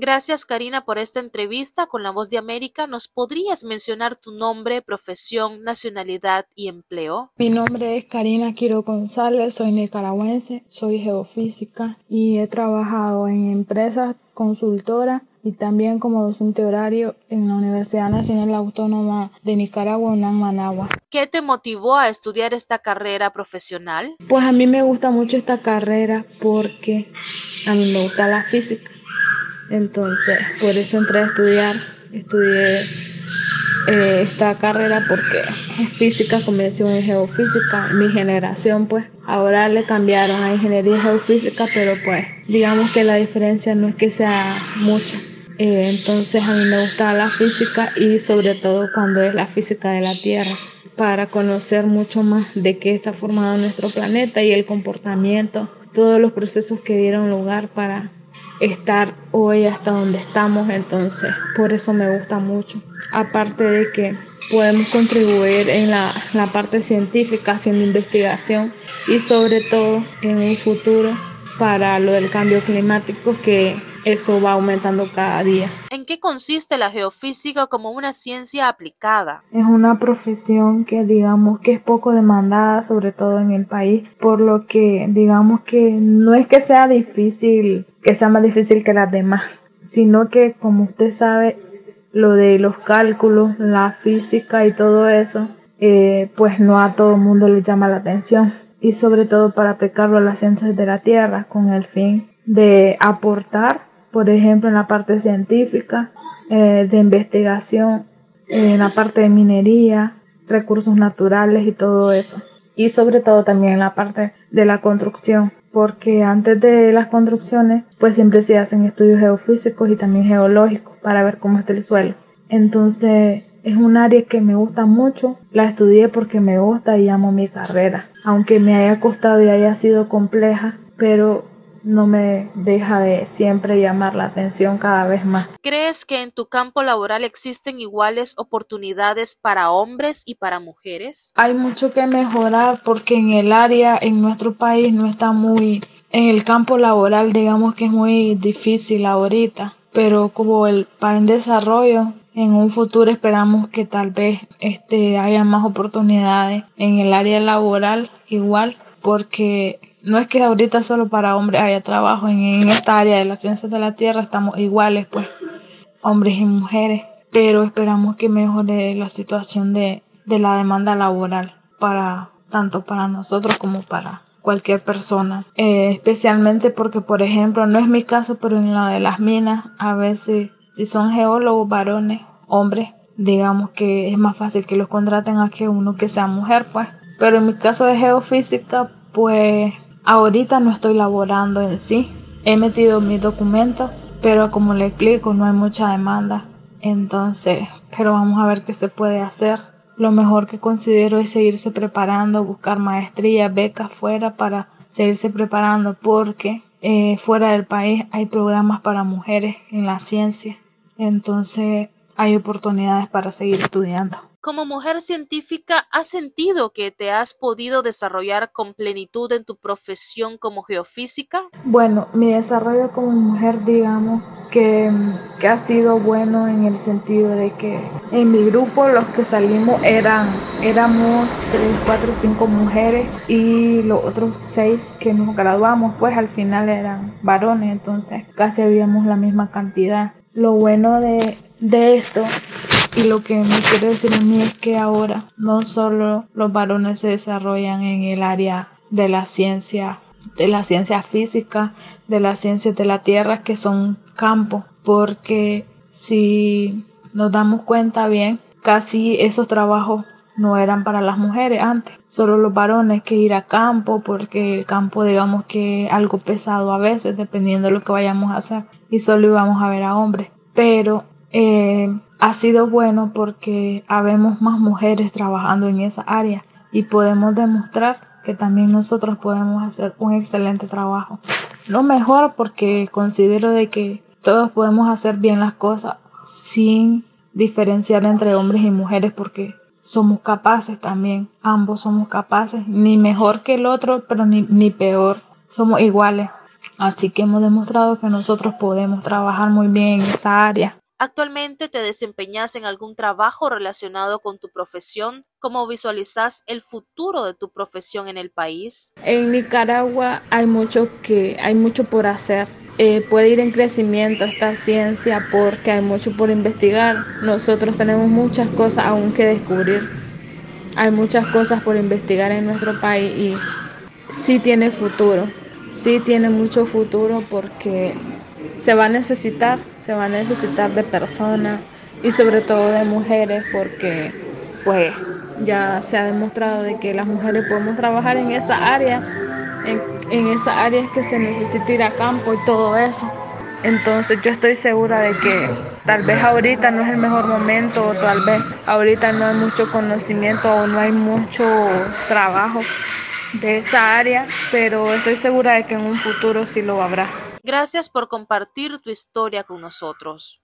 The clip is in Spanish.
Gracias Karina por esta entrevista con La Voz de América. ¿Nos podrías mencionar tu nombre, profesión, nacionalidad y empleo? Mi nombre es Karina Quiro González, soy nicaragüense, soy geofísica y he trabajado en empresas consultoras y también como docente horario en la Universidad Nacional Autónoma de Nicaragua, en Managua. ¿Qué te motivó a estudiar esta carrera profesional? Pues a mí me gusta mucho esta carrera porque a mí me gusta la física. Entonces, por eso entré a estudiar. Estudié eh, esta carrera porque es física, convención y geofísica. Mi generación, pues, ahora le cambiaron a ingeniería geofísica, pero pues, digamos que la diferencia no es que sea mucha. Eh, entonces a mí me gusta la física y sobre todo cuando es la física de la Tierra para conocer mucho más de qué está formado nuestro planeta y el comportamiento, todos los procesos que dieron lugar para estar hoy hasta donde estamos, entonces por eso me gusta mucho. Aparte de que podemos contribuir en la, la parte científica haciendo investigación y sobre todo en un futuro para lo del cambio climático que eso va aumentando cada día. ¿En qué consiste la geofísica como una ciencia aplicada? Es una profesión que digamos que es poco demandada, sobre todo en el país, por lo que digamos que no es que sea difícil, que sea más difícil que las demás, sino que como usted sabe, lo de los cálculos, la física y todo eso, eh, pues no a todo el mundo le llama la atención y sobre todo para aplicarlo a las ciencias de la Tierra con el fin de aportar por ejemplo, en la parte científica, eh, de investigación, en la parte de minería, recursos naturales y todo eso. Y sobre todo también en la parte de la construcción, porque antes de las construcciones, pues siempre se hacen estudios geofísicos y también geológicos para ver cómo está el suelo. Entonces, es un área que me gusta mucho, la estudié porque me gusta y amo mi carrera, aunque me haya costado y haya sido compleja, pero no me deja de siempre llamar la atención cada vez más. ¿Crees que en tu campo laboral existen iguales oportunidades para hombres y para mujeres? Hay mucho que mejorar porque en el área, en nuestro país, no está muy, en el campo laboral, digamos que es muy difícil ahorita, pero como el país en desarrollo, en un futuro esperamos que tal vez este haya más oportunidades en el área laboral igual porque no es que ahorita solo para hombres haya trabajo, en, esta área de las ciencias de la Tierra estamos iguales, pues, hombres y mujeres, pero esperamos que mejore la situación de, de la demanda laboral para tanto para nosotros como para cualquier persona, eh, especialmente porque, por ejemplo, no es mi caso, pero en la de las minas, a veces, si son geólogos varones, hombres, digamos que es más fácil que los contraten a que uno que sea mujer, pues. Pero en mi caso de geofísica, pues Ahorita no estoy laborando en sí. He metido mis documentos, pero como le explico, no hay mucha demanda. Entonces, pero vamos a ver qué se puede hacer. Lo mejor que considero es seguirse preparando, buscar maestría, becas fuera para seguirse preparando porque eh, fuera del país hay programas para mujeres en la ciencia. Entonces hay oportunidades para seguir estudiando. Como mujer científica, ¿has sentido que te has podido desarrollar con plenitud en tu profesión como geofísica? Bueno, mi desarrollo como mujer, digamos, que, ha sido bueno en el sentido de que en mi grupo los que salimos eran éramos 3, 4, 5 mujeres y los otros 6 que nos graduamos pues al final eran varones, entonces casi habíamos la misma cantidad. Lo bueno de, de esto y lo que me quiere decir a mí es que ahora no solo los varones se desarrollan en el área de la ciencia, de la ciencia física, de las ciencias de la tierra, que son campos, porque si nos damos cuenta bien, casi esos trabajos no eran para las mujeres antes, solo los varones que ir a campo, porque el campo digamos que algo pesado a veces, dependiendo de lo que vayamos a hacer, y solo íbamos a ver a hombres. Pero eh, ha sido bueno porque habemos más mujeres trabajando en esa área y podemos demostrar que también nosotros podemos hacer un excelente trabajo. No mejor porque considero de que todos podemos hacer bien las cosas sin diferenciar entre hombres y mujeres porque somos capaces también, ambos somos capaces, ni mejor que el otro, pero ni, ni peor, somos iguales. Así que hemos demostrado que nosotros podemos trabajar muy bien en esa área. ¿Actualmente te desempeñas en algún trabajo relacionado con tu profesión? ¿Cómo visualizas el futuro de tu profesión en el país? En Nicaragua hay mucho que hay mucho por hacer. Eh, puede ir en crecimiento esta ciencia porque hay mucho por investigar. Nosotros tenemos muchas cosas aún que descubrir. Hay muchas cosas por investigar en nuestro país y sí tiene futuro. Sí tiene mucho futuro porque se va a necesitar, se va a necesitar de personas y sobre todo de mujeres porque pues ya se ha demostrado de que las mujeres podemos trabajar en esa área, en, en esa área es que se necesita ir a campo y todo eso. Entonces yo estoy segura de que tal vez ahorita no es el mejor momento o tal vez ahorita no hay mucho conocimiento o no hay mucho trabajo de esa área, pero estoy segura de que en un futuro sí lo habrá. Gracias por compartir tu historia con nosotros.